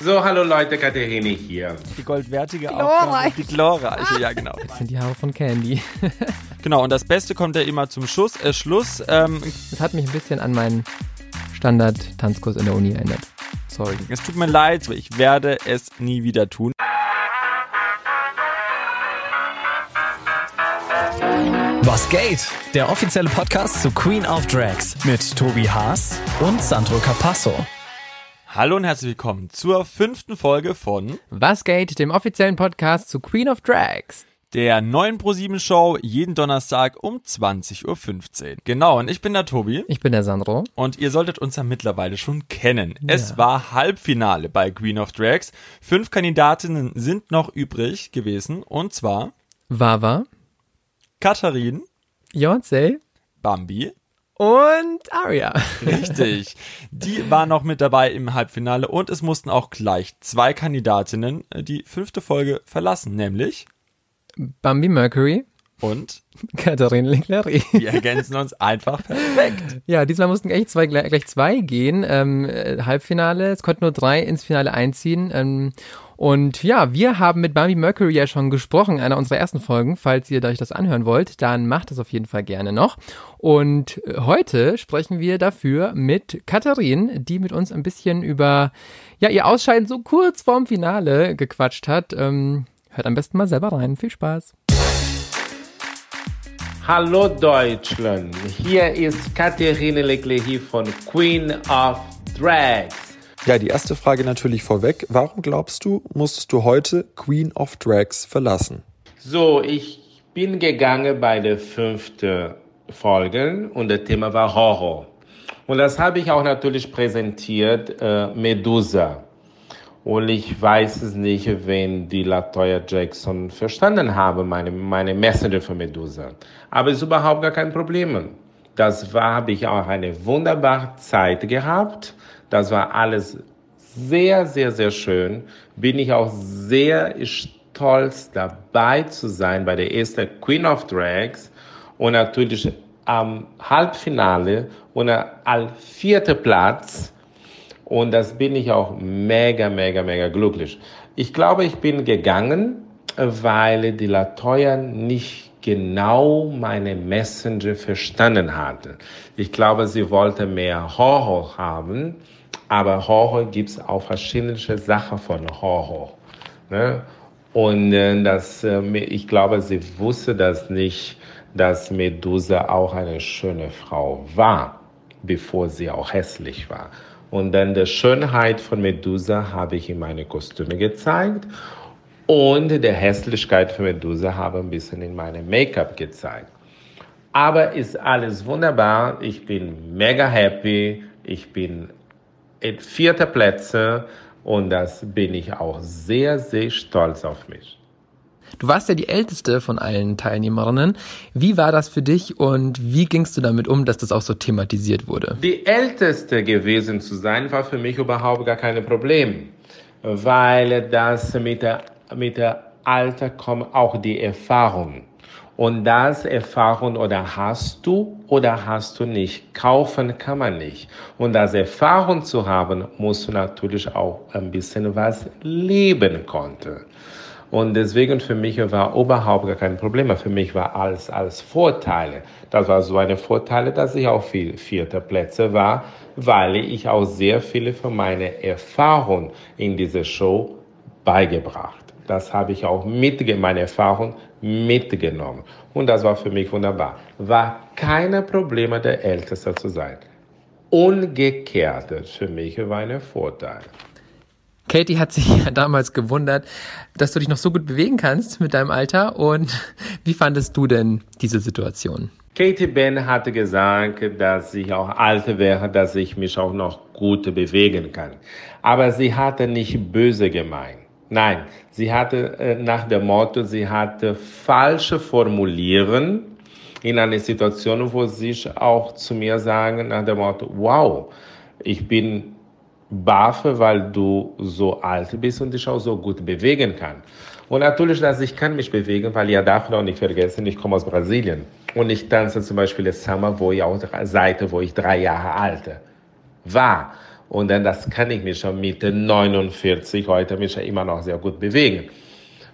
So, hallo Leute, Katharine hier. Die goldwertige Glorreich. Die glorreiche, ja genau. Das sind die Haare von Candy. Genau, und das Beste kommt ja immer zum Schluss. Äh, Schluss, ähm, Das hat mich ein bisschen an meinen Standard-Tanzkurs in der Uni erinnert. sorry. Es tut mir leid, ich werde es nie wieder tun. Was geht? Der offizielle Podcast zu Queen of Drags mit Tobi Haas und Sandro Capasso. Hallo und herzlich willkommen zur fünften Folge von Was geht? Dem offiziellen Podcast zu Queen of Drags. der neuen Pro7 Show jeden Donnerstag um 20.15 Uhr. Genau, und ich bin der Tobi. Ich bin der Sandro. Und ihr solltet uns ja mittlerweile schon kennen. Es war Halbfinale bei Queen of Drags. Fünf Kandidatinnen sind noch übrig gewesen. Und zwar Wawa, Katharin, Beyoncé Bambi, und Aria. Richtig. Die war noch mit dabei im Halbfinale und es mussten auch gleich zwei Kandidatinnen äh, die fünfte Folge verlassen, nämlich Bambi Mercury, und Katharine Leclerc. die ergänzen uns einfach perfekt. Ja, diesmal mussten gleich zwei, gleich gleich zwei gehen. Ähm, äh, Halbfinale, es konnten nur drei ins Finale einziehen. Ähm, und ja, wir haben mit Bambi Mercury ja schon gesprochen, in einer unserer ersten Folgen. Falls ihr euch das anhören wollt, dann macht das auf jeden Fall gerne noch. Und äh, heute sprechen wir dafür mit Katharin, die mit uns ein bisschen über ja, ihr Ausscheiden so kurz vorm Finale gequatscht hat. Ähm, hört am besten mal selber rein. Viel Spaß. Hallo Deutschland, hier ist Katharine Leclerc von Queen of Drags. Ja, die erste Frage natürlich vorweg. Warum glaubst du, musstest du heute Queen of Drags verlassen? So, ich bin gegangen bei der fünften Folge und das Thema war Horror. Und das habe ich auch natürlich präsentiert, äh, Medusa. Und ich weiß es nicht, wenn die Latoya Jackson verstanden haben, meine, meine Message für Medusa. Aber es ist überhaupt gar kein Problem. Das war, habe ich auch eine wunderbare Zeit gehabt. Das war alles sehr, sehr, sehr schön. Bin ich auch sehr stolz dabei zu sein bei der ersten Queen of Drags und natürlich am Halbfinale und al vierter Platz. Und das bin ich auch mega, mega, mega glücklich. Ich glaube, ich bin gegangen, weil die Latoya nicht genau meine Messenger verstanden hatte. Ich glaube, sie wollte mehr Horror haben, aber Horror gibt's auch verschiedene Sachen von Horror. Ne? Und äh, das, äh, ich glaube, sie wusste das nicht, dass Medusa auch eine schöne Frau war, bevor sie auch hässlich war. Und dann die Schönheit von Medusa habe ich in meine Kostüme gezeigt. Und die Hässlichkeit von Medusa habe ein bisschen in meinem Make-up gezeigt. Aber ist alles wunderbar. Ich bin mega happy. Ich bin in vierter Plätze. Und das bin ich auch sehr, sehr stolz auf mich. Du warst ja die älteste von allen Teilnehmerinnen. Wie war das für dich und wie gingst du damit um, dass das auch so thematisiert wurde? Die älteste gewesen zu sein, war für mich überhaupt gar kein Problem, weil das mit der, mit der Alter kommt auch die Erfahrung. Und das Erfahrung oder hast du oder hast du nicht. Kaufen kann man nicht. Und das Erfahrung zu haben, musst du natürlich auch ein bisschen was leben konnte. Und deswegen für mich war überhaupt gar kein Problem. Für mich war alles als Vorteile. Das war so eine Vorteile, dass ich auch viel vierter Plätze war, weil ich auch sehr viele von meiner Erfahrung in dieser Show beigebracht. Das habe ich auch mit meine Erfahrung mitgenommen. Und das war für mich wunderbar. War keine Probleme, der Älteste zu sein. Umgekehrt, für mich war ein Vorteil. Katie hat sich ja damals gewundert, dass du dich noch so gut bewegen kannst mit deinem Alter. Und wie fandest du denn diese Situation? Katie Ben hatte gesagt, dass ich auch alt wäre, dass ich mich auch noch gut bewegen kann. Aber sie hatte nicht böse gemeint. Nein, sie hatte äh, nach dem Motto, sie hatte falsche Formulieren in einer Situation, wo sie auch zu mir sagen nach dem Motto, wow, ich bin baffe, weil du so alt bist und dich auch so gut bewegen kann. Und natürlich, dass ich kann mich bewegen, weil ihr darf auch nicht vergessen, ich komme aus Brasilien. Und ich tanze zum Beispiel das Summer, wo ich auch seit, wo ich drei Jahre alt war. Und dann das kann ich mich schon mit 49 heute mich immer noch sehr gut bewegen.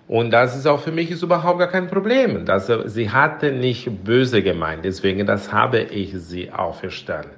Und das ist auch für mich ist überhaupt gar kein Problem. Das, sie hatte nicht böse gemeint, deswegen das habe ich sie auch verstanden.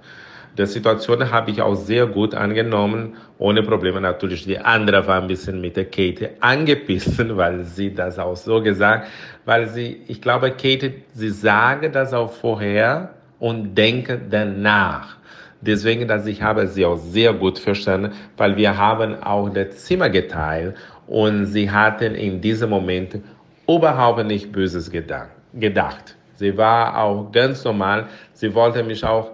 Die Situation habe ich auch sehr gut angenommen, ohne Probleme natürlich. Die andere war ein bisschen mit der Kate angebissen, weil sie das auch so gesagt, weil sie, ich glaube, Kate, sie sage das auch vorher und denke danach. Deswegen, dass ich habe sie auch sehr gut verstanden, weil wir haben auch das Zimmer geteilt und sie hatten in diesem Moment überhaupt nicht Böses gedacht. Sie war auch ganz normal. Sie wollte mich auch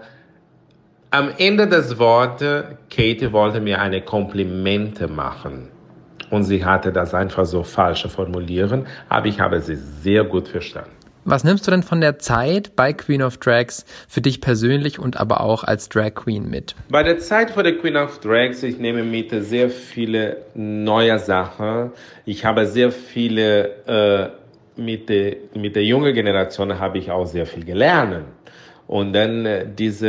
am Ende des Wortes, Katie wollte mir eine Komplimente machen. Und sie hatte das einfach so falsch formulieren, aber ich habe sie sehr gut verstanden. Was nimmst du denn von der Zeit bei Queen of Drags für dich persönlich und aber auch als Drag Queen mit? Bei der Zeit vor der Queen of Drags, ich nehme mit sehr viele neue Sachen. Ich habe sehr viele, äh, mit der, mit der jungen Generation habe ich auch sehr viel gelernt. Und dann äh, diese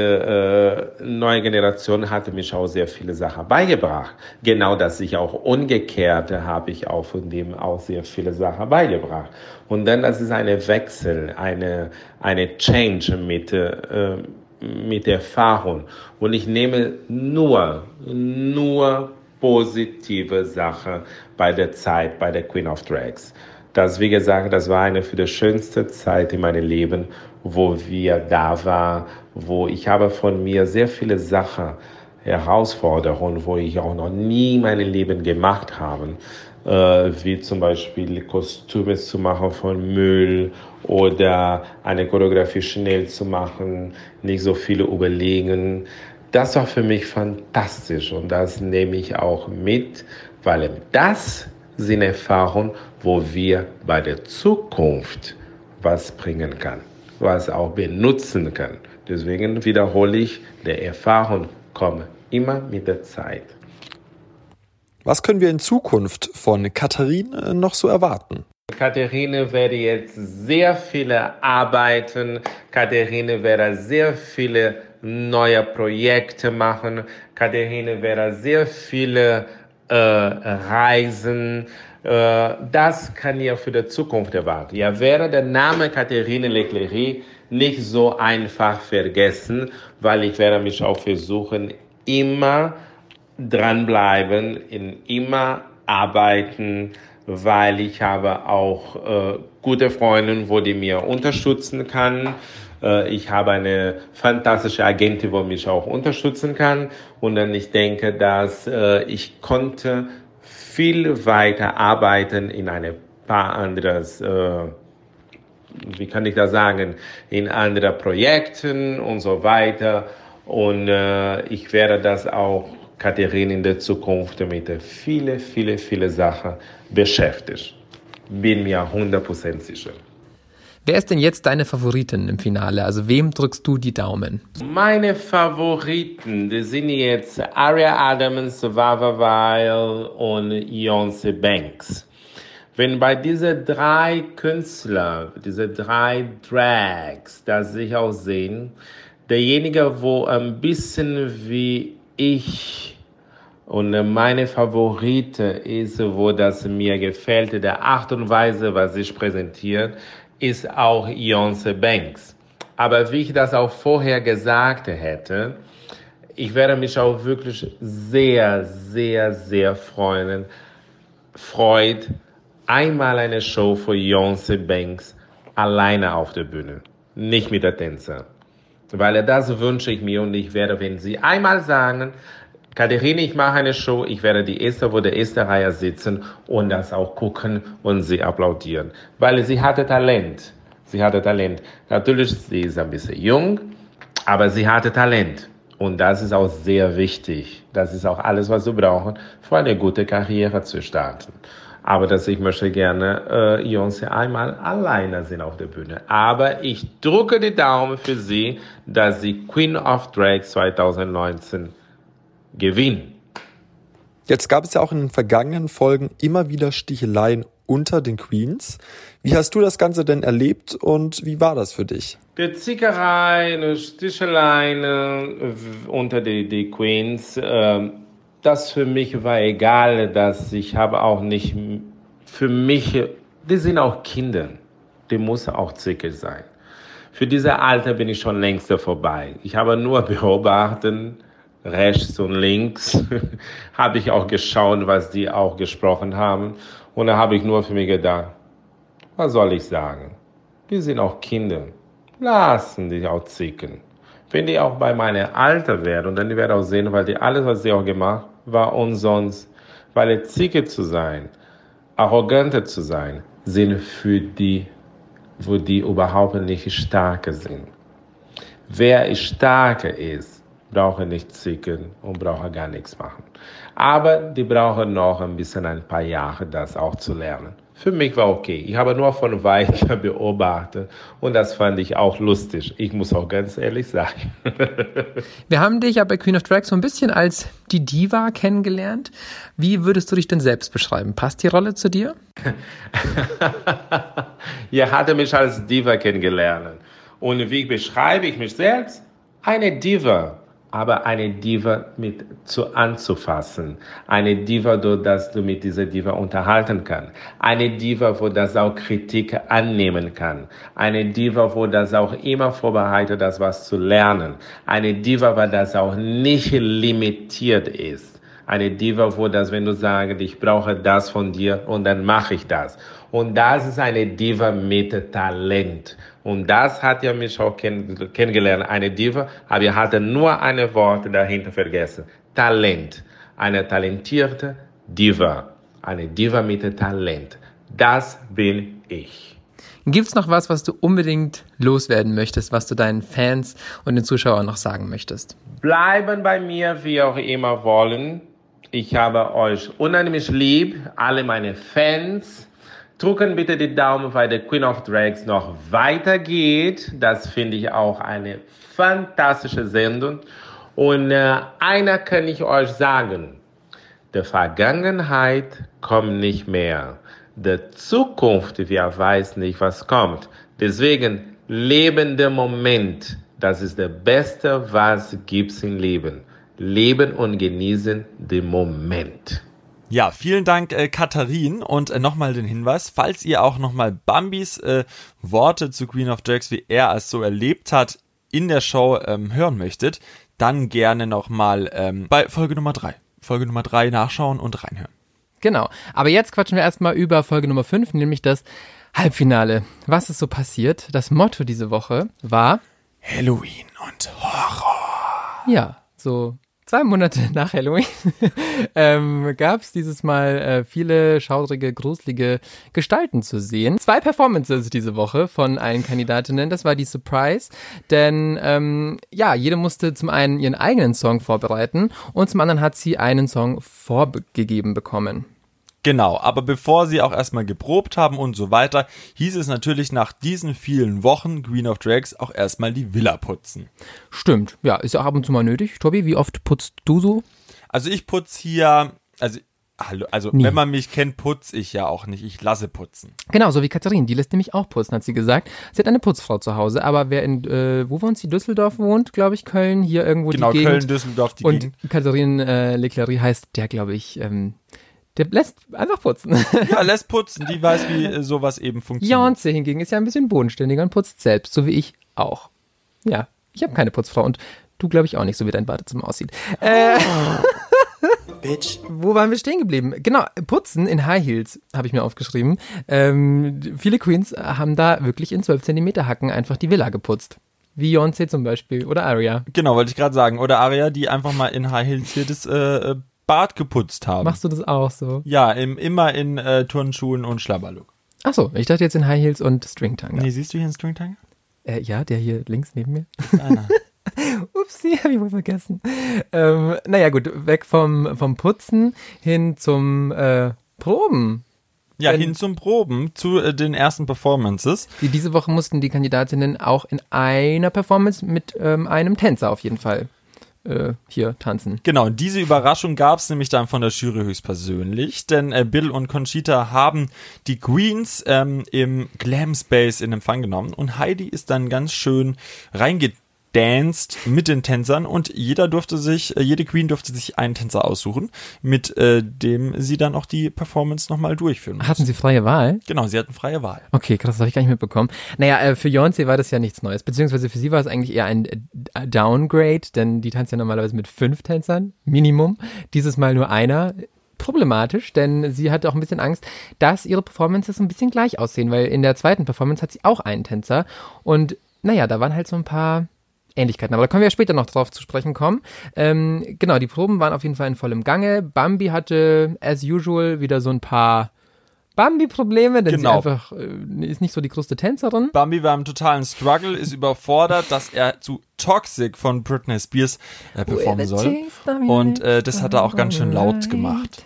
äh, neue Generation hatte mich auch sehr viele Sachen beigebracht. Genau das ich auch umgekehrt habe ich auch von dem auch sehr viele Sachen beigebracht. Und dann das ist eine Wechsel, eine eine Change mit äh, mit Erfahrung. Und ich nehme nur nur positive Sachen bei der Zeit bei der Queen of Drags. Das, wie gesagt, das war eine für die schönste Zeit in meinem Leben wo wir da waren, wo ich habe von mir sehr viele Sachen, Herausforderungen, wo ich auch noch nie in meinem Leben gemacht habe, äh, wie zum Beispiel Kostüme zu machen von Müll oder eine Choreografie schnell zu machen, nicht so viele überlegen. Das war für mich fantastisch und das nehme ich auch mit, weil das sind Erfahrungen, wo wir bei der Zukunft was bringen kann was auch benutzen kann. Deswegen wiederhole ich, der Erfahrung kommt immer mit der Zeit. Was können wir in Zukunft von Katharine noch so erwarten? Katharine werde jetzt sehr viele Arbeiten, Katharine werde sehr viele neue Projekte machen, Katharine werde sehr viele äh, Reisen, äh, das kann ihr für die Zukunft erwarten. Ja, wäre der Name Catherine Leclerc nicht so einfach vergessen, weil ich werde mich auch versuchen, immer dranbleiben, in immer arbeiten, weil ich habe auch äh, gute Freunde, wo die mir unterstützen kann. Äh, ich habe eine fantastische Agentin, wo mich auch unterstützen kann. Und dann ich denke, dass äh, ich konnte viel weiter arbeiten in ein paar anderes, äh, wie kann ich das sagen, in anderen Projekten und so weiter. Und äh, ich werde das auch, Katharina, in der Zukunft mit viele, viele, viele Sachen beschäftigt. Bin mir 100% sicher. Wer ist denn jetzt deine Favoritin im Finale? Also wem drückst du die Daumen? Meine Favoriten, die sind jetzt Aria Adams, Vava Weil und Beyoncé Banks. Wenn bei diesen drei Künstler, diese drei Drags, das sich auch sehen, derjenige, wo ein bisschen wie ich und meine Favorite ist, wo das mir gefällt, der Art und Weise, was sich präsentiert, ist auch Beyoncé Banks. Aber wie ich das auch vorher gesagt hätte, ich werde mich auch wirklich sehr, sehr, sehr freuen, freut, einmal eine Show für Beyoncé Banks alleine auf der Bühne, nicht mit der Tänzer. Weil das wünsche ich mir und ich werde, wenn Sie einmal sagen, Katharine, ich mache eine Show, ich werde die erste, wo der erste Reihe sitzen und das auch gucken und sie applaudieren. Weil sie hatte Talent. Sie hatte Talent. Natürlich, sie ist ein bisschen jung, aber sie hatte Talent. Und das ist auch sehr wichtig. Das ist auch alles, was wir brauchen, für eine gute Karriere zu starten. Aber dass ich möchte gerne äh, Beyoncé einmal alleine sehen auf der Bühne. Aber ich drücke die Daumen für sie, dass sie Queen of Drag 2019 gewinnen. Jetzt gab es ja auch in den vergangenen Folgen immer wieder Sticheleien unter den Queens. Wie hast du das Ganze denn erlebt und wie war das für dich? Die Zickerei, die Sticheleien äh, unter die, die Queens, äh, das für mich war egal, dass ich habe auch nicht, für mich, die sind auch Kinder, die muss auch Zicke sein. Für diese Alter bin ich schon längst vorbei. Ich habe nur beobachtet, rechts und links, habe ich auch geschaut, was die auch gesprochen haben. Und da habe ich nur für mich gedacht, was soll ich sagen? Die sind auch Kinder. Lassen die auch zicken. Wenn die auch bei meinem Alter wären, und dann die werden auch sehen, weil die alles, was sie auch gemacht, war umsonst. Weil Zicke zu sein, arrogante zu sein, sind für die, wo die überhaupt nicht starke sind. Wer starker ist, braucht nicht zicken und braucht gar nichts machen. Aber die brauchen noch ein bisschen ein paar Jahre, das auch zu lernen. Für mich war okay. Ich habe nur von weitem beobachtet und das fand ich auch lustig. Ich muss auch ganz ehrlich sagen. Wir haben dich ja bei Queen of Drag so ein bisschen als die Diva kennengelernt. Wie würdest du dich denn selbst beschreiben? Passt die Rolle zu dir? Ihr hatte mich als Diva kennengelernt. Und wie beschreibe ich mich selbst? Eine Diva aber eine Diva mit zu anzufassen. Eine Diva, so dass du mit dieser Diva unterhalten kannst. Eine Diva, wo das auch Kritik annehmen kann. Eine Diva, wo das auch immer vorbereitet, das was zu lernen. Eine Diva, wo das auch nicht limitiert ist. Eine Diva, wo das, wenn du sagst, ich brauche das von dir und dann mache ich das. Und das ist eine Diva mit Talent. Und das hat ja mich auch kenn kennengelernt. Eine Diva, aber ihr hatte nur ein Wort dahinter vergessen. Talent. Eine talentierte Diva. Eine Diva mit Talent. Das bin ich. Gibt's noch was, was du unbedingt loswerden möchtest, was du deinen Fans und den Zuschauern noch sagen möchtest? Bleiben bei mir, wie auch immer wollen. Ich habe euch unheimlich lieb, alle meine Fans. Drücken bitte die Daumen, weil der Queen of Drags noch weitergeht. Das finde ich auch eine fantastische Sendung. Und äh, einer kann ich euch sagen, der Vergangenheit kommt nicht mehr. Der Zukunft, wer weiß nicht, was kommt. Deswegen, lebende Moment, das ist der Beste, was gibt's im Leben. Leben und genießen den Moment. Ja, vielen Dank, äh, Katharin. Und äh, nochmal den Hinweis, falls ihr auch nochmal Bambis äh, Worte zu Queen of Drags, wie er es so erlebt hat, in der Show ähm, hören möchtet, dann gerne nochmal ähm, bei Folge Nummer drei, Folge Nummer drei nachschauen und reinhören. Genau. Aber jetzt quatschen wir erstmal über Folge Nummer 5, nämlich das Halbfinale. Was ist so passiert? Das Motto diese Woche war Halloween und Horror. Ja, so zwei Monate nach Halloween ähm, gab es dieses Mal äh, viele schaurige, gruselige Gestalten zu sehen. Zwei Performances diese Woche von allen Kandidatinnen. Das war die Surprise, denn ähm, ja, jede musste zum einen ihren eigenen Song vorbereiten und zum anderen hat sie einen Song vorgegeben bekommen. Genau, aber bevor sie auch erstmal geprobt haben und so weiter, hieß es natürlich nach diesen vielen Wochen Queen of Drags auch erstmal die Villa putzen. Stimmt, ja, ist ja ab und zu mal nötig. Tobi, wie oft putzt du so? Also ich putze hier, also Hallo, also Nie. wenn man mich kennt, putze ich ja auch nicht. Ich lasse putzen. Genau, so wie Katharin, die lässt nämlich auch putzen, hat sie gesagt. Sie hat eine Putzfrau zu Hause, aber wer in, äh, wo wohnt sie? Düsseldorf wohnt, glaube ich, Köln, hier irgendwo Genau, die Gegend. Köln, Düsseldorf, die und Gegend. Katharin äh, Leclerc heißt der, glaube ich, ähm, der lässt einfach putzen. Ja, lässt putzen, die weiß, wie äh, sowas eben funktioniert. Beyoncé hingegen ist ja ein bisschen bodenständiger und putzt selbst, so wie ich auch. Ja, ich habe keine Putzfrau und du, glaube ich, auch nicht, so wie dein Badezimmer aussieht. Äh, Bitch. wo waren wir stehen geblieben? Genau, putzen in High Heels, habe ich mir aufgeschrieben. Ähm, viele Queens haben da wirklich in 12 Zentimeter Hacken einfach die Villa geputzt. Wie Beyoncé zum Beispiel oder Aria. Genau, wollte ich gerade sagen. Oder Aria, die einfach mal in High Heels hier das äh, Bad geputzt haben. Machst du das auch so? Ja, im, immer in äh, Turnschuhen und Schlabberlook. Ach so, ich dachte jetzt in High Heels und Stringtanga. Nee, siehst du hier einen Stringtanga? Äh, ja, der hier links neben mir. Einer. Upsi, hab ich wohl vergessen. Ähm, naja, gut, weg vom, vom Putzen hin zum äh, Proben. Ja, Wenn- hin zum Proben, zu äh, den ersten Performances. Die, diese Woche mussten die Kandidatinnen auch in einer Performance mit ähm, einem Tänzer auf jeden Fall äh, hier tanzen. Genau, diese Überraschung gab es nämlich dann von der Jury höchstpersönlich, denn äh, Bill und Conchita haben die Queens ähm, im Glam Space in Empfang genommen und Heidi ist dann ganz schön reingedanced mit den Tänzern und jeder durfte sich, äh, jede Queen durfte sich einen Tänzer aussuchen, mit äh, dem sie dann auch die Performance nochmal durchführen musste. Hatten sie freie Wahl? Genau, sie hatten freie Wahl. Okay, krass, das habe ich gar nicht mitbekommen. Naja, äh, für Beyoncé war das ja nichts Neues, beziehungsweise für sie war es eigentlich eher ein äh, Downgrade, denn die tanzt ja normalerweise mit fünf Tänzern, Minimum. Dieses Mal nur einer. Problematisch, denn sie hatte auch ein bisschen Angst, dass ihre Performances ein bisschen gleich aussehen, weil in der zweiten Performance hat sie auch einen Tänzer und naja, da waren halt so ein paar Ähnlichkeiten. Aber da können wir ja später noch drauf zu sprechen kommen. Ähm, genau, die Proben waren auf jeden Fall in vollem Gange. Bambi hatte, as usual, wieder so ein paar Bambi-Probleme, denn Genau. sie einfach äh, ist nicht so die größte Tänzerin. Bambi war im totalen Struggle, ist überfordert, dass er zu Toxic von Britney Spears äh, performen soll. Und äh, das hat er auch ganz schön laut gemacht.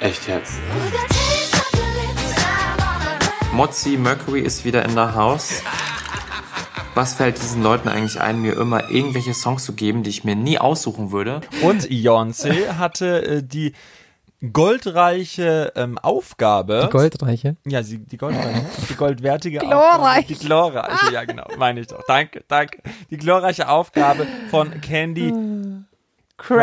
Echt jetzt? Mozzi Mercury ist wieder in der Haus. Was fällt diesen Leuten eigentlich ein, mir immer irgendwelche Songs zu geben, die ich mir nie aussuchen würde? Und Beyoncé hatte äh, die goldreiche ähm, Aufgabe. Die Goldreiche. Ja, sie, die goldreiche, die goldwertige Glorreich. Aufgabe. Die glorreiche, ja genau, meine ich doch. Danke, danke. Die glorreiche Aufgabe von Candy Crash.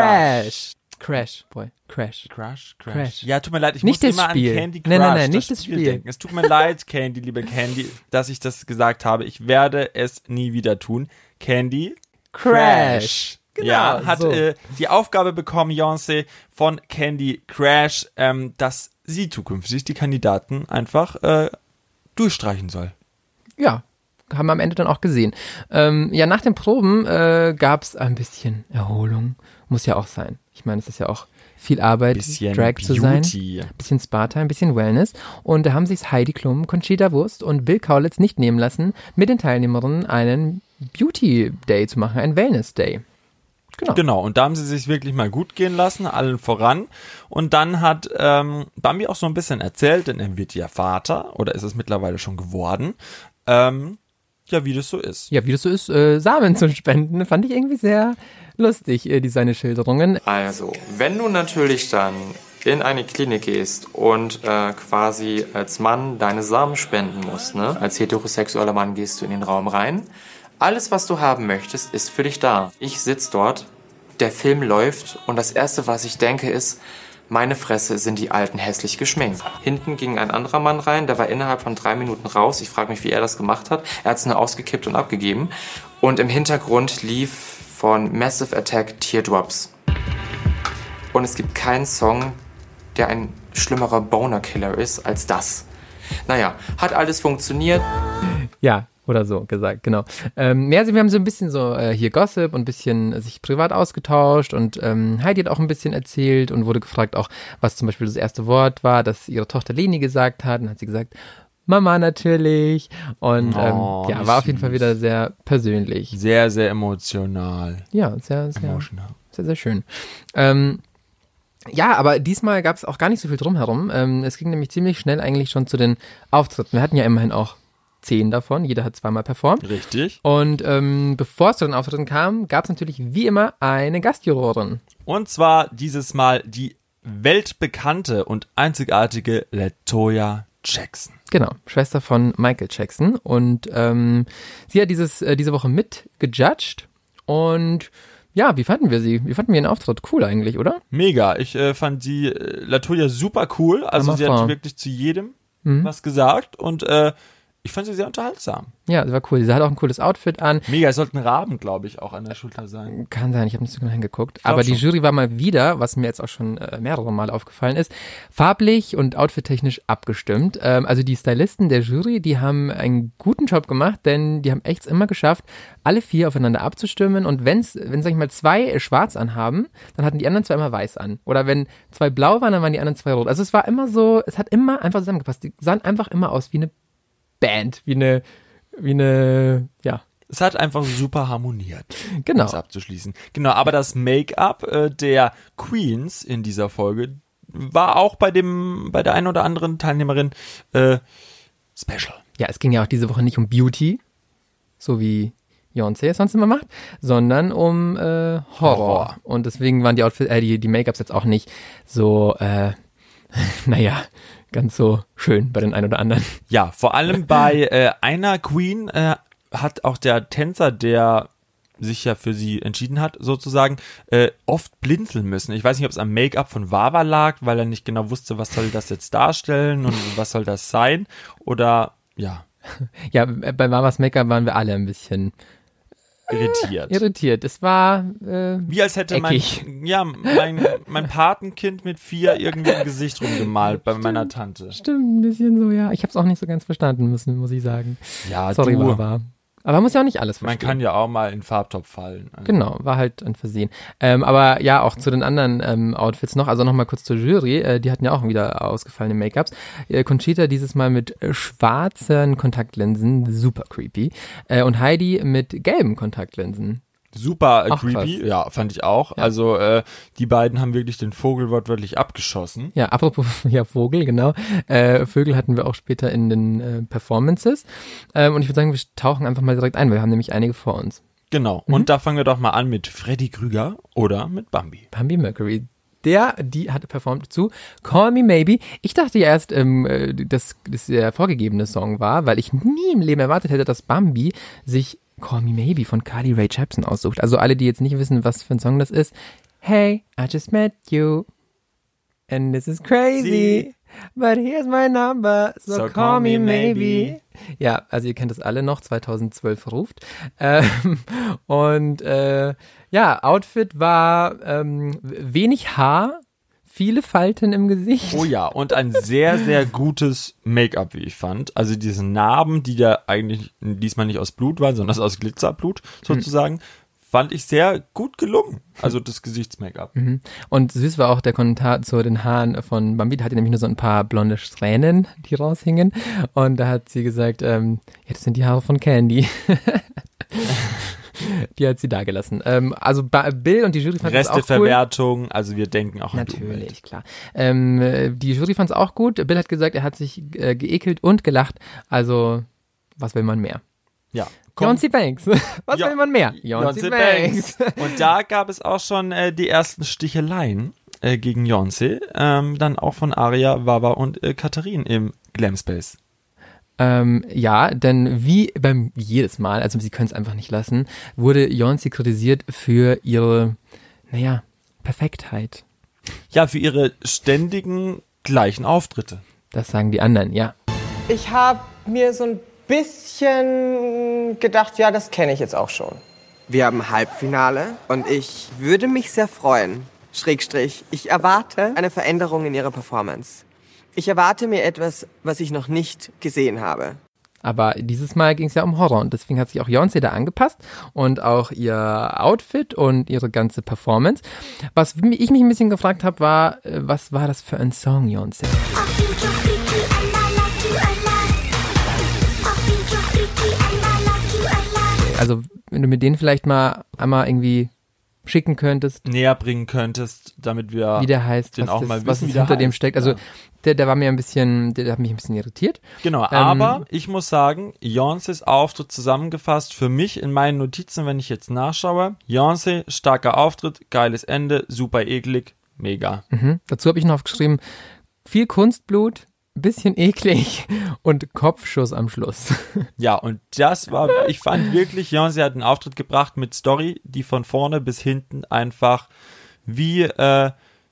Crash, boy. Crash. Crash, Crash. Crash. Ja, tut mir leid, ich Nicht muss das immer Spiel. an Candy Crush, Nein, nein, nein, nicht das Spiel. denken. Es tut mir leid, Candy, liebe Candy, dass ich das gesagt habe. Ich werde es nie wieder tun. Candy Crash. Genau, ja, hat so. äh, die Aufgabe bekommen, Beyoncé, von Candy Crash, ähm, dass sie zukünftig die Kandidaten einfach äh, durchstreichen soll. Ja, haben wir am Ende dann auch gesehen. Ähm, ja, nach den Proben äh, gab es ein bisschen Erholung. Muss ja auch sein. Ich meine, es ist ja auch viel Arbeit, Bisschen Drag zu sein. Beauty. Bisschen Sparta, ein bisschen Wellness. Und da haben sich Heidi Klum, Conchita Wurst und Bill Kaulitz nicht nehmen lassen, mit den Teilnehmerinnen einen Beauty Day zu machen, einen Wellness Day. Genau. Genau, und da haben sie sich wirklich mal gut gehen lassen, allen voran. Und dann hat ähm, Bambi auch so ein bisschen erzählt, denn er wird ja Vater, oder ist es mittlerweile schon geworden. Ähm, ja, wie das so ist. Ja, wie das so ist, äh, Samen zu spenden, fand ich irgendwie sehr lustig, äh, die seine Schilderungen. Also, wenn du natürlich dann in eine Klinik gehst und äh, quasi als Mann deine Samen spenden musst, ne? Als heterosexueller Mann gehst du in den Raum rein. Alles, was du haben möchtest, ist für dich da. Ich sitz dort, der Film läuft und das erste, was ich denke, ist, meine Fresse sind die Alten hässlich geschminkt. Hinten ging ein anderer Mann rein, der war innerhalb von drei Minuten raus. Ich frage mich, wie er das gemacht hat. Er hat es nur ausgekippt und abgegeben. Und im Hintergrund lief von Massive Attack Teardrops. Und es gibt keinen Song, der ein schlimmerer Boner-Killer ist als das. Naja, hat alles funktioniert. Ja, oder so gesagt, genau. Ähm, ja, also wir haben so ein bisschen so äh, hier Gossip und ein bisschen sich privat ausgetauscht und ähm, Heidi hat auch ein bisschen erzählt und wurde gefragt auch, was zum Beispiel das erste Wort war, das ihre Tochter Leni gesagt hat. Und hat sie gesagt, Mama natürlich. Und Oh, ähm, ja, war auf jeden Fall wieder sehr persönlich. Sehr, sehr emotional. Ja, sehr, sehr, Emotional. sehr, sehr schön. Ähm, ja, aber diesmal gab es auch gar nicht so viel drumherum. Ähm, es ging nämlich ziemlich schnell eigentlich schon zu den Auftritten. Wir hatten ja immerhin auch zehn davon. Jeder hat zweimal performt. Richtig. Und ähm, bevor es zu den Auftritten kam, gab es natürlich wie immer eine Gastjurorin. Und zwar dieses Mal die weltbekannte und einzigartige Latoya Jackson. Genau, Schwester von Michael Jackson. Und ähm, sie hat dieses, äh, diese Woche mitgejudged. Und ja, wie fanden wir sie? Wie fanden wir ihren Auftritt? Cool eigentlich, oder? Mega. Ich äh, fand die äh, Latoya super cool. Also sie hat wirklich zu jedem Mhm. was gesagt und äh, ich fand sie sehr unterhaltsam. Ja, sie war cool. Sie hat auch ein cooles Outfit an. Mega, es sollte ein Raben, glaube ich, auch an der Schulter sein. Kann sein, ich habe nicht so genau hingeguckt. Aber die schon. Jury war mal wieder, was mir jetzt auch schon äh, mehrere Mal aufgefallen ist, farblich und outfittechnisch abgestimmt. Ähm, also die Stylisten der Jury, die haben einen guten Job gemacht, denn die haben echt immer geschafft, alle vier aufeinander abzustimmen. Und wenn's, wenn, sag ich mal, zwei schwarz anhaben, dann hatten die anderen zwei immer weiß an. Oder wenn zwei blau waren, dann waren die anderen zwei rot. Also es war immer so, es hat immer einfach zusammengepasst. Die sahen einfach immer aus wie eine Band, wie eine, wie eine, ja, Es hat einfach super harmoniert, um genau. es abzuschließen. Genau, aber das Make-up äh, der Queens in dieser Folge war auch bei dem, bei der einen oder anderen Teilnehmerin äh, special. Ja, es ging ja auch diese Woche nicht um Beauty, so wie Beyoncé es sonst immer macht, sondern um äh, Horror. Horror. Und deswegen waren die Outfits, äh, die, die Make-ups jetzt auch nicht so, äh, naja, ganz so schön bei den ein oder anderen. Ja, vor allem bei äh, einer Queen äh, hat auch der Tänzer, der sich ja für sie entschieden hat, sozusagen, äh, oft blinzeln müssen. Ich weiß nicht, ob es am Make-up von Wawa lag, weil er nicht genau wusste, was soll das jetzt darstellen und was soll das sein. Oder ja, Ja, bei Mamas Make-up waren wir alle ein bisschen irritiert. irritiert. Es war, äh, Wie als hätte mein, Eckig. ja, mein, mein Patenkind mit vier irgendwie im Gesicht rumgemalt bei meiner Tante. stimmt, ein bisschen so, ja. Ich habe es auch nicht so ganz verstanden müssen, muss ich sagen. Ja, Sorry, du, Wawa. Aber man muss ja auch nicht alles man verstehen. kann ja auch mal in Farbtopf fallen. Also, Genau, war halt ein Versehen. Ähm, aber ja, auch zu den anderen ähm, Outfits noch, also nochmal kurz zur Jury, äh, die hatten ja auch wieder ausgefallene Make-ups. Äh, Conchita dieses Mal mit schwarzen Kontaktlinsen, super creepy. Äh, und Heidi mit gelben Kontaktlinsen. Super Ach, creepy, krass. ja, fand ich auch. Also äh, die beiden haben wirklich den Vogel wortwörtlich abgeschossen. Ja, apropos ja, Vogel, genau. Äh, Vögel hatten wir auch später in den äh, Performances. Ähm, und ich würde sagen, wir tauchen einfach mal direkt ein, weil wir haben nämlich einige vor uns. Genau. Und da fangen wir doch mal an mit Freddy Krüger oder mit Bambi. Bambi Mercury. Der, die hat performt zu Call Me Maybe. Ich dachte ja erst, ähm, äh, dass das der vorgegebene Song war, weil ich nie im Leben erwartet hätte, dass Bambi sich Call Me Maybe von Carly Rae Jepsen aussucht. Also alle, die jetzt nicht wissen, was für ein Song das ist. Hey, I just met you. And this is crazy. But here's my number. So, call, me maybe. Ja, also ihr kennt das alle noch, 2012 ruft. Ähm, und äh, ja, Outfit war ähm, wenig Haar, viele Falten im Gesicht. Oh ja, und ein sehr, sehr gutes Make-up, wie ich fand. Also diese Narben, die da eigentlich diesmal nicht aus Blut waren, sondern aus Glitzerblut sozusagen, fand ich sehr gut gelungen. Also das Gesichtsmake-up. Und süß war auch der Kommentar zu den Haaren von Bambi. Da hatte nämlich nur so ein paar blonde Strähnen, die raushingen. Und da hat sie gesagt, ähm, ja, das sind die Haare von Candy. die hat sie da gelassen. Ähm, also Bill und die Jury fanden es auch cool. Resteverwertung, also wir denken auch an. Natürlich, klar. Ähm, äh, die Jury fand es auch gut. Bill hat gesagt, er hat sich äh, geekelt und gelacht. Also, was will man mehr? Ja. Beyoncé Banks. Was Ja. will man mehr? Beyoncé Banks. Und da gab es auch schon äh, die ersten Sticheleien äh, gegen Beyoncé, ähm, dann auch von Aria, Wawa und äh, Katharin im Glam Space. Ähm, ja, denn wie beim jedes Mal, also sie können es einfach nicht lassen, wurde Beyoncé kritisiert für ihre, naja, Perfektheit. Ja, für ihre ständigen gleichen Auftritte. Das sagen die anderen, ja. Ich habe mir so ein bisschen gedacht, ja, das kenne ich jetzt auch schon. Wir haben Halbfinale und ich würde mich sehr freuen. Schrägstrich, ich erwarte eine Veränderung in ihrer Performance. Ich erwarte mir etwas, was ich noch nicht gesehen habe. Aber dieses Mal ging es ja um Horror und deswegen hat sich auch Beyoncé da angepasst und auch ihr Outfit und ihre ganze Performance. Was ich mich ein bisschen gefragt habe, war, äh, was war das für ein Song, Beyoncé? Also, wenn du mir den vielleicht mal einmal irgendwie schicken könntest, Näher bringen könntest, damit wir wie der heißt, den was, auch das, mal was wissen, es wie der hinter dem heißt. steckt. Also, Ja. der, der war mir ein bisschen, der hat mich ein bisschen irritiert. Genau, aber ich muss sagen, Beyoncés Auftritt zusammengefasst für mich in meinen Notizen, wenn ich jetzt nachschaue. Beyoncé, starker Auftritt, geiles Ende, super eklig, mega. Mhm. Dazu habe ich noch aufgeschrieben, viel Kunstblut, bisschen eklig und Kopfschuss am Schluss. Ja, und das war, ich fand wirklich, Beyoncé hat einen Auftritt gebracht mit Story, die von vorne bis hinten einfach wie äh,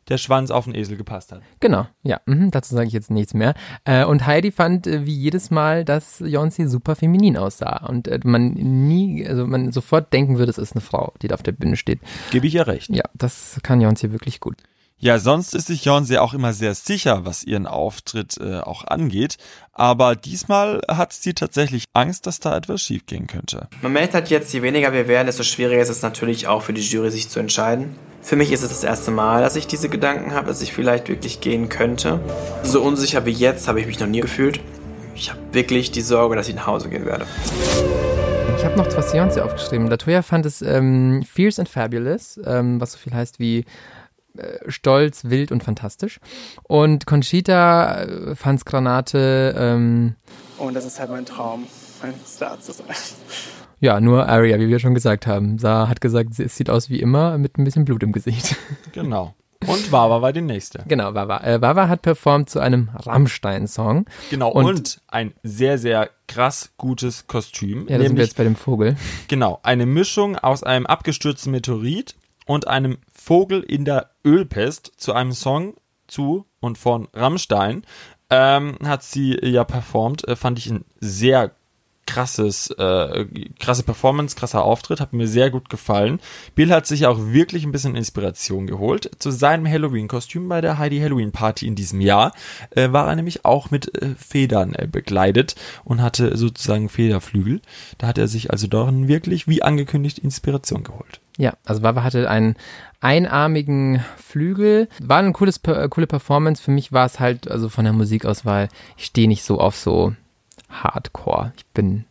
der Schwanz auf den Esel gepasst hat. Genau, ja, mhm, dazu sage ich jetzt nichts mehr. Äh, und Heidi fand äh, wie jedes Mal, dass Beyoncé super feminin aussah und äh, man nie, also man sofort denken würde, es ist eine Frau, die da auf der Bühne steht. Gebe ich ihr recht. Ja, das kann Beyoncé wirklich gut. Ja, sonst ist sich Beyoncé auch immer sehr sicher, was ihren Auftritt äh, auch angeht. Aber diesmal hat sie tatsächlich Angst, dass da etwas schiefgehen könnte. Man merkt halt jetzt, je weniger wir werden, desto schwieriger ist es natürlich auch für die Jury, sich zu entscheiden. Für mich ist es das erste Mal, dass ich diese Gedanken habe, dass ich vielleicht wirklich gehen könnte. So unsicher wie jetzt habe ich mich noch nie gefühlt. Ich habe wirklich die Sorge, dass ich nach Hause gehen werde. Ich habe noch was Beyoncé aufgeschrieben. Latoya fand es ähm, fierce and fabulous, ähm, was so viel heißt wie stolz, wild und fantastisch. Und Conchita äh, fand's Granate, ähm, Und das ist halt mein Traum, ein Star zu sein. Ja, nur Aria, wie wir schon gesagt haben. Sa hat gesagt, es sieht aus wie immer mit ein bisschen Blut im Gesicht. Genau. Und Wawa war die nächste. Genau, Wawa. Äh, Wawa hat performt zu einem Rammstein-Song. Genau, Und- und, ein sehr, sehr krass gutes Kostüm. Ja, da sind wir jetzt bei dem Vogel. Genau, eine Mischung aus einem abgestürzten Meteorit und einem Vogel in der Ölpest zu einem Song zu und von Rammstein. Ähm, hat sie ja performt, äh, fand ich ein sehr krasses, äh, krasse Performance, krasser Auftritt, hat mir sehr gut gefallen. Bill hat sich auch wirklich ein bisschen Inspiration geholt. Zu seinem Halloween-Kostüm bei der Heidi Halloween Party in diesem Jahr äh, war er nämlich auch mit äh, Federn äh, bekleidet und hatte sozusagen Federflügel. Da hat er sich also darin wirklich, wie angekündigt, Inspiration geholt. Ja, also Wawa hatte einen einarmigen Flügel. War eine cooles, äh, coole Performance. Für mich war es halt, also von der Musikauswahl, ich stehe nicht so auf so Hardcore. Ich bin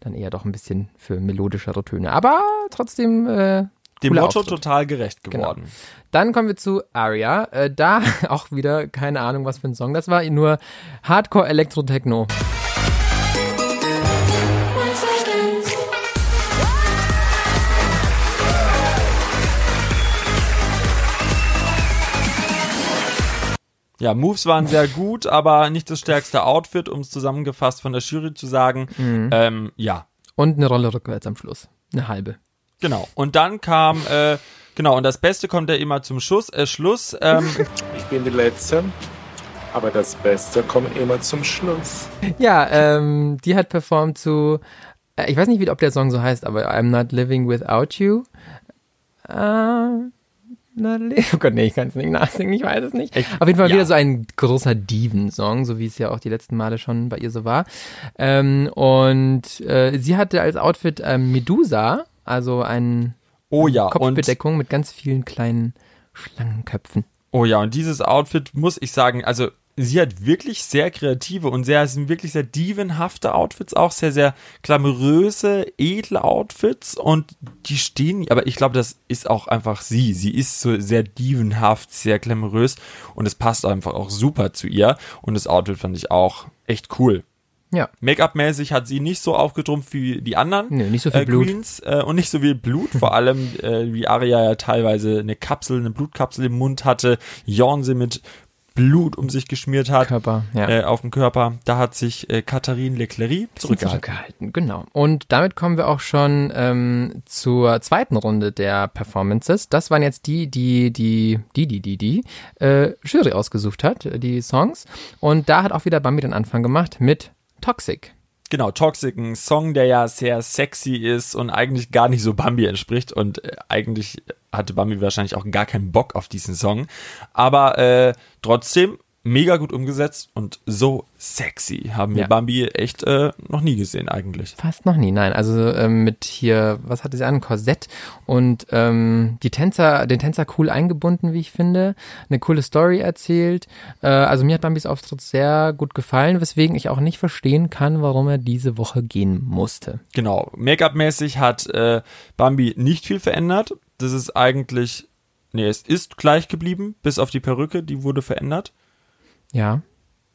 dann eher doch ein bisschen für melodischere Töne. Aber trotzdem äh, Dem Motto Auftritt. total gerecht Genau. geworden. Dann kommen wir zu Aria. Äh, da auch wieder keine Ahnung, was für ein Song das war. Nur Hardcore Elektro-Techno. Ja, Moves waren sehr gut, aber nicht das stärkste Outfit, um es zusammengefasst von der Jury zu sagen. Mhm. Ähm, ja, Und eine Rolle rückwärts am Schluss. Eine halbe. genau. Und dann kam, äh, genau, und das Beste kommt ja immer zum Schluss. Äh, Schluss ähm, Ich bin die Letzte, aber das Beste kommt immer zum Schluss. Ja, ähm, die hat performt zu, äh, ich weiß nicht, wie, ob der Song so heißt, aber I'm Not Living Without You. Äh, oh Gott, nee, ich kann es nicht nachsingen, ich weiß es nicht. Auf jeden Fall ja. wieder so ein großer Diven-Song, so wie es ja auch die letzten Male schon bei ihr so war. Ähm, und äh, sie hatte als Outfit ähm, Medusa, also ein oh ja, Kopfbedeckung mit ganz vielen kleinen Schlangenköpfen. Oh ja, und dieses Outfit muss ich sagen, also sie hat wirklich sehr kreative und sehr, sind wirklich sehr dievenhafte Outfits, auch sehr, sehr glamouröse, edle Outfits und die stehen, aber ich glaube, das ist auch einfach sie. Sie ist so sehr dievenhaft, sehr glamourös und es passt einfach auch super zu ihr und das Outfit fand ich auch echt cool. Ja. Make-up-mäßig hat sie nicht so aufgetrumpft wie die anderen. Nö, nicht so viel äh, Blut. Queens äh, und nicht so viel Blut, vor allem äh, wie Aria ja teilweise eine Kapsel, eine Blutkapsel im Mund hatte, Jornse mit Blut um sich geschmiert hat Körper, ja. äh, auf dem Körper. Da hat sich äh, Catherine Leclerc zurückgehalten. zurückgehalten. Genau. Und damit kommen wir auch schon ähm, zur zweiten Runde der Performances. Das waren jetzt die, die, die, die, die, die, die äh, Jury ausgesucht hat, äh, die Songs. Und da hat auch wieder Bambi den Anfang gemacht mit Toxic. Genau, Toxic, ein Song, der ja sehr sexy ist und eigentlich gar nicht so Bambi entspricht und äh, eigentlich hatte Bambi wahrscheinlich auch gar keinen Bock auf diesen Song. Aber äh, trotzdem mega gut umgesetzt und so sexy haben wir Ja. Bambi echt äh, noch nie gesehen eigentlich. Fast noch nie, nein. Also ähm, mit hier, was hatte sie an? Korsett und ähm, die Tänzer, den Tänzer cool eingebunden, wie ich finde. Eine coole Story erzählt. Äh, also mir hat Bambis Auftritt sehr gut gefallen, weswegen ich auch nicht verstehen kann, warum er diese Woche gehen musste. Genau, Make-up-mäßig hat äh, Bambi nicht viel verändert. Das ist eigentlich, nee, es ist gleich geblieben, bis auf die Perücke, die wurde verändert. Ja,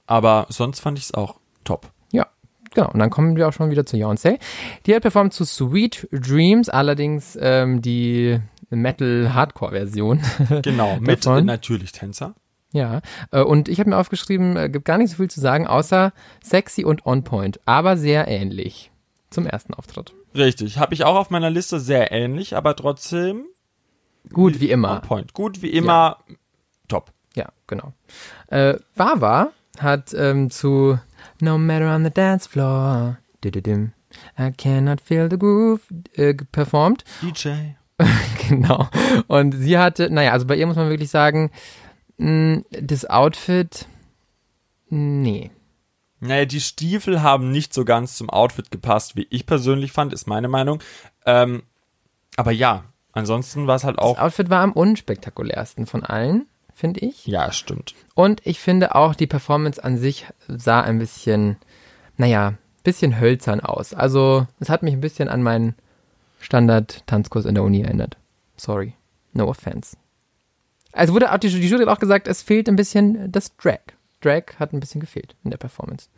Aber sonst fand ich es auch top. ja. Genau, und dann kommen wir auch schon wieder zu Beyoncé. Die hat performt zu Sweet Dreams, allerdings ähm, die Metal-Hardcore-Version. Genau, mit natürlich Tänzer. Ja, äh, und ich habe mir aufgeschrieben, äh, gibt gar nicht so viel zu sagen, außer sexy und on point, aber sehr ähnlich zum ersten Auftritt. Richtig, habe ich auch auf meiner Liste sehr ähnlich, aber trotzdem Gut wie immer. on point. Gut wie immer, top. Ja, genau. Äh, Wawa hat ähm, zu No Matter on the Dance Floor, dididim, I cannot feel the groove äh, performt. DJ. genau. Und sie hatte, naja, also bei ihr muss man wirklich sagen, mh, das Outfit, nee. Naja, die Stiefel haben nicht so ganz zum Outfit gepasst, wie ich persönlich fand, ist meine Meinung. Ähm, aber ja, ansonsten war es halt Das auch. Outfit war am unspektakulärsten von allen, finde ich. Ja, stimmt. Und ich finde auch, die Performance an sich sah ein bisschen, naja, bisschen hölzern aus. Also, es hat mich ein bisschen an meinen Standard-Tanzkurs in der Uni erinnert. Sorry. No offense. Also wurde auch die, die Jury hat auch gesagt, es fehlt ein bisschen das Drag. Drag hat ein bisschen gefehlt in der Performance.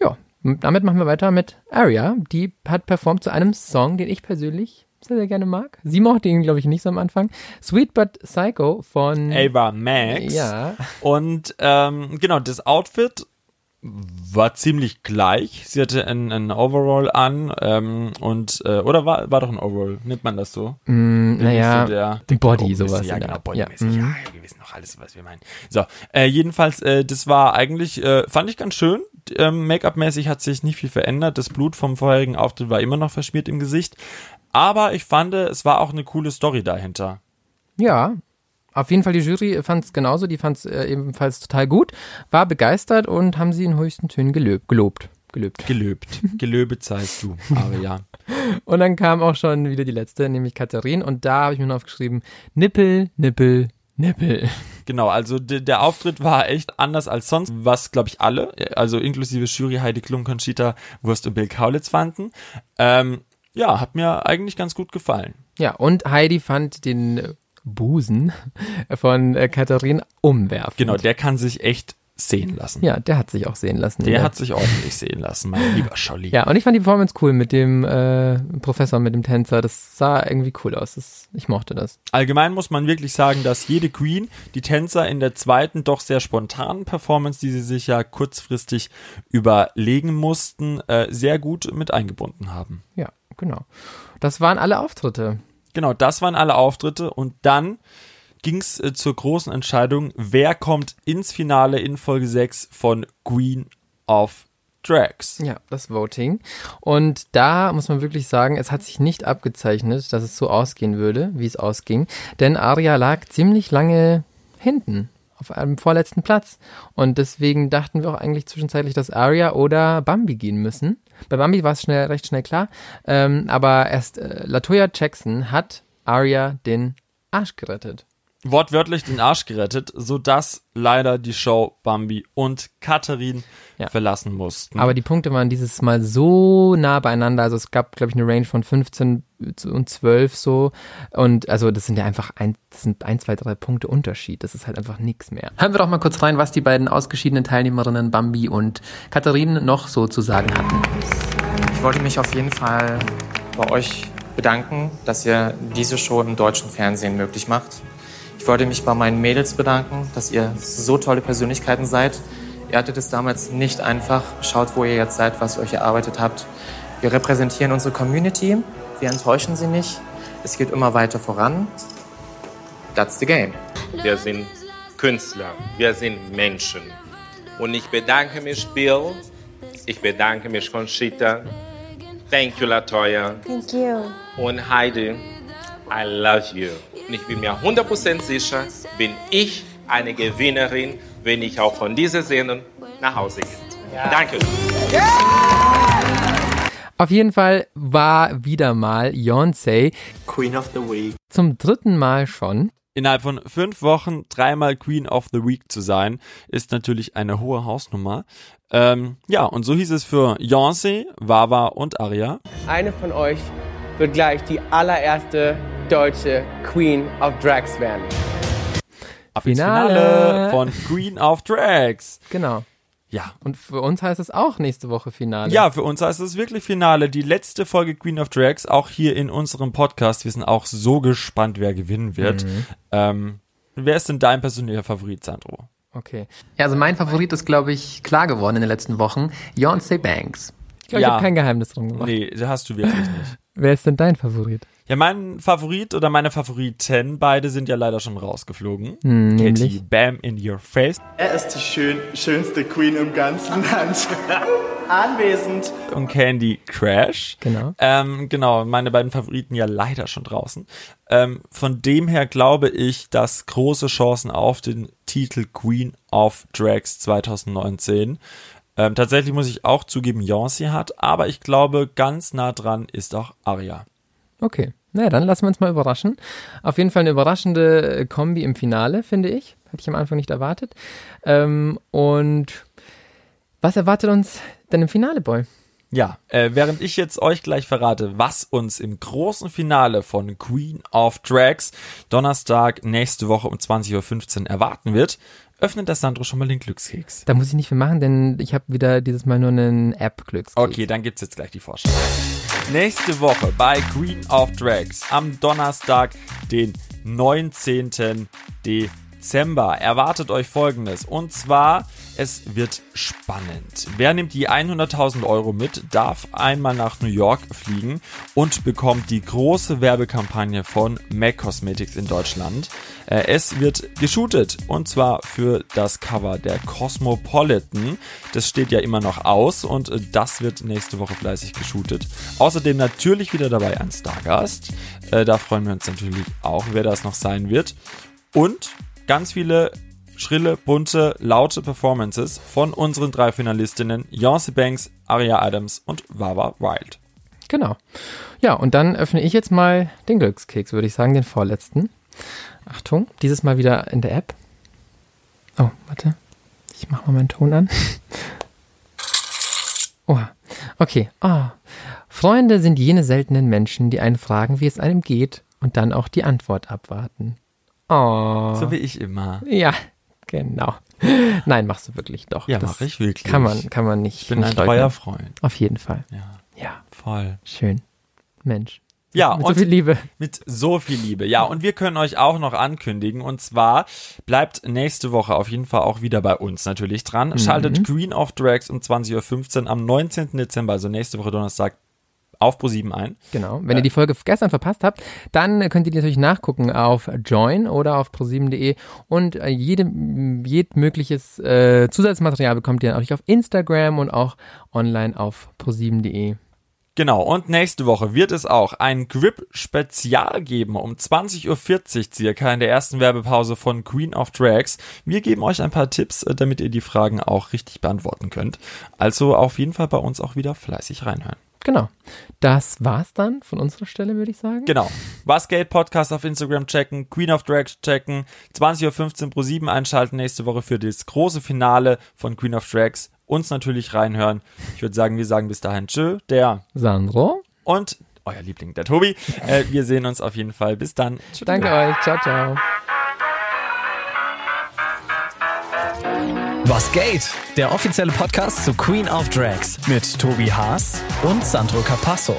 Ja, damit machen wir weiter mit Aria. Die hat performt zu einem Song, den ich persönlich sehr, sehr gerne mag. Sie mochte ihn, glaube ich, nicht so am Anfang. Sweet But Psycho von Ava Max. Ja. Und ähm, genau, das Outfit war ziemlich gleich. Sie hatte ein, ein Overall an ähm, und äh, oder war, war doch ein Overall, nennt man das so? Mm, naja, so der, Body, sowas. Ja, genau, bodymäßig. Ja. Ja, mhm. wir wissen noch alles, was wir meinen. So, äh, jedenfalls, äh, das war eigentlich, äh, fand ich ganz schön. Ähm, Make-up-mäßig hat sich nicht viel verändert. Das Blut vom vorherigen Auftritt war immer noch verschmiert im Gesicht. Aber ich fand, es war auch eine coole Story dahinter. Ja, auf jeden Fall die Jury fand es genauso, die fand es äh, ebenfalls total gut, war begeistert und haben sie in höchsten Tönen gelöb, gelobt. Gelöbt. Gelöbt. Gelöbet seist du, aber ja. Und dann kam auch schon wieder die letzte, nämlich Katharin und da habe ich mir noch aufgeschrieben, Nippel, Nippel, Nippel. Genau, also de, der Auftritt war echt anders als sonst, was glaube ich alle, also inklusive Jury Heidi Klum, Conchita Wurst und Bill Kaulitz fanden. Ähm, ja, hat mir eigentlich ganz gut gefallen. Ja, und Heidi fand den äh, Busen von äh, Katharin umwerfen. Genau, der kann sich echt sehen lassen. Ja, der hat sich auch sehen lassen. Der Ja. hat sich ordentlich sehen lassen, mein lieber Scholli. Ja, und ich fand die Performance cool mit dem äh, Professor, mit dem Tänzer. Das sah irgendwie cool aus. Das, ich mochte das. Allgemein muss man wirklich sagen, dass jede Queen die Tänzer in der zweiten doch sehr spontanen Performance, die sie sich ja kurzfristig überlegen mussten, äh, sehr gut mit eingebunden haben. Ja, genau. Das waren alle Auftritte. Genau, das waren alle Auftritte und dann ging es äh, zur großen Entscheidung, wer kommt ins Finale in Folge 6 von Queen of Drags. Ja, das Voting. Und da muss man wirklich sagen, es hat sich nicht abgezeichnet, dass es so ausgehen würde, wie es ausging. Denn Aria lag ziemlich lange hinten auf einem vorletzten Platz. Und deswegen dachten wir auch eigentlich zwischenzeitlich, dass Aria oder Bambi gehen müssen. Bei Bambi war es schnell, recht schnell klar. Ähm, aber erst äh, Latoya Jackson hat Aria den Arsch gerettet. Wortwörtlich den Arsch gerettet, sodass leider die Show Bambi und Katharin Ja. verlassen mussten. Aber die Punkte waren dieses Mal so nah beieinander. Also es gab, glaube ich, eine Range von 15 und 12 so. Und also das sind ja einfach ein, das sind ein, zwei, drei Punkte Unterschied. Das ist halt einfach nichts mehr. Hören wir doch mal kurz rein, was die beiden ausgeschiedenen Teilnehmerinnen Bambi und Katharin noch so zu sagen hatten. Ich wollte mich auf jeden Fall bei euch bedanken, dass ihr diese Show im deutschen Fernsehen möglich macht. Ich wollte mich bei meinen Mädels bedanken, dass ihr so tolle Persönlichkeiten seid. Ihr hattet es damals nicht einfach. Schaut, wo ihr jetzt seid, was ihr euch erarbeitet habt. Wir repräsentieren unsere Community. Wir enttäuschen sie nicht. Es geht immer weiter voran. That's the game. Wir sind Künstler, wir sind Menschen. Und ich bedanke mich, Bill. Ich bedanke mich, Conchita. Thank you, Latoya. Thank you. Und Heidi, I love you. Und ich bin mir 100% sicher, bin ich eine Gewinnerin, wenn ich auch von dieser Sendung nach Hause gehe. Danke. Auf jeden Fall war wieder mal Beyoncé Queen of the Week. zum dritten Mal schon. Innerhalb von fünf Wochen dreimal Queen of the Week zu sein, ist natürlich eine hohe Hausnummer. Ähm, ja, und so hieß es für Beyoncé, Wawa und Aria. Eine von euch wird gleich die allererste deutsche Queen of Drags werden. Ab Finale. Finale von Queen of Drags. Genau. Ja. Und für uns heißt es auch nächste Woche Finale. Ja, für uns heißt es wirklich Finale. Die letzte Folge Queen of Drags, auch hier in unserem Podcast. Wir sind auch so gespannt, wer gewinnen wird. Mhm. Ähm, wer ist denn dein persönlicher Favorit, Sandro? Okay. Ja, also mein Favorit ist, glaube ich, klar geworden in den letzten Wochen. Beyoncé Banks. Ich glaube, ich Ja. habe kein Geheimnis drum gemacht. Nee, das hast du wirklich nicht. Wer ist denn dein Favorit? Ja, mein Favorit oder meine Favoriten, beide sind ja leider schon rausgeflogen. Hm, Katie? Bam in your face. Er ist die schön, schönste Queen im ganzen Land. Anwesend. und Candy Crash. Genau. Ähm, genau, meine beiden Favoriten ja leider schon draußen. Ähm, von dem her glaube ich, dass große Chancen auf den Titel Queen of Drags 2019. Ähm, tatsächlich muss ich auch zugeben, Beyoncé hat, aber ich glaube, ganz nah dran ist auch Aria. Okay. Naja, dann lassen wir uns mal überraschen. Auf jeden Fall eine überraschende äh, Kombi im Finale, finde ich. Hätte ich am Anfang nicht erwartet. Ähm, und was erwartet uns denn im Finale, Boy? Ja, äh, während ich jetzt euch gleich verrate, was uns im großen Finale von Queen of Drags Donnerstag nächste Woche um 20.15 Uhr erwarten wird, öffnet das Sandro schon mal den Glückskeks. Da muss ich nicht viel machen, denn ich habe wieder dieses Mal nur einen App-Glückskeks. Okay, dann gibt's jetzt gleich die Vorstellung. Nächste Woche bei Queen of Drags am Donnerstag, den 19. Dezember. Erwartet euch folgendes. Und zwar, es wird spannend. Wer nimmt die 100.000 Euro mit, darf einmal nach New York fliegen und bekommt die große Werbekampagne von MAC Cosmetics in Deutschland. Äh, Es wird geshootet und zwar für das Cover der Cosmopolitan. Das steht ja immer noch aus und äh, das wird nächste Woche fleißig geshootet. Außerdem natürlich wieder dabei ein Stargast. Äh, Da freuen wir uns natürlich auch, wer das noch sein wird. Und ganz viele schrille, bunte, laute Performances von unseren drei Finalistinnen Yonce Banks, Aria Adams und Wawa Wild. Genau. Ja, und dann öffne ich jetzt mal den Glückskeks, würde ich sagen, den vorletzten. Achtung, dieses Mal wieder in der App. Oh, warte. Ich mache mal meinen Ton an. Oha. Okay. Ah. Freunde sind jene seltenen Menschen, die einen fragen, wie es einem geht und dann auch die Antwort abwarten. Oh. So wie ich immer. Ja, genau. Nein, machst du wirklich doch. Ja, mache ich wirklich. Kann man, kann man nicht. Ich bin nicht ein treuer Freund. Auf jeden Fall. Ja, Ja, voll. schön. Mensch. Ja, Mit und so viel Liebe. Mit so viel Liebe. Ja, und wir können euch auch noch ankündigen. Und zwar bleibt nächste Woche auf jeden Fall auch wieder bei uns natürlich dran. Schaltet Green of Drags um 20.15 Uhr am 19. Dezember, also nächste Woche Donnerstag, auf Pro7 ein. Genau. Wenn ihr die Folge gestern verpasst habt, dann könnt ihr die natürlich nachgucken auf Join oder auf pro7.de und äh, jede, jed mögliches äh, Zusatzmaterial bekommt ihr natürlich auf Instagram und auch online auf pro7.de. Genau, und nächste Woche wird es auch ein Grip-Spezial geben um 20.40 Uhr circa in der ersten Werbepause von Queen of Drags. Wir geben euch ein paar Tipps, äh, damit ihr die Fragen auch richtig beantworten könnt. Also auf jeden Fall bei uns auch wieder fleißig reinhören. Genau. Das war's dann von unserer Stelle, würde ich sagen. Genau. Was Gate Podcast auf Instagram checken, Queen of Drags checken, 20.15 Uhr pro 7 einschalten nächste Woche für das große Finale von Queen of Drags. Uns natürlich reinhören. Ich würde sagen, wir sagen bis dahin Tschö, der Sandro. und euer Liebling, der Tobi. Äh, wir sehen uns auf jeden Fall. Bis dann. Tschö. Danke euch. Ciao, ciao. Was geht? Der offizielle Podcast zu Queen of Drags mit Tobi Haas und Sandro Capasso.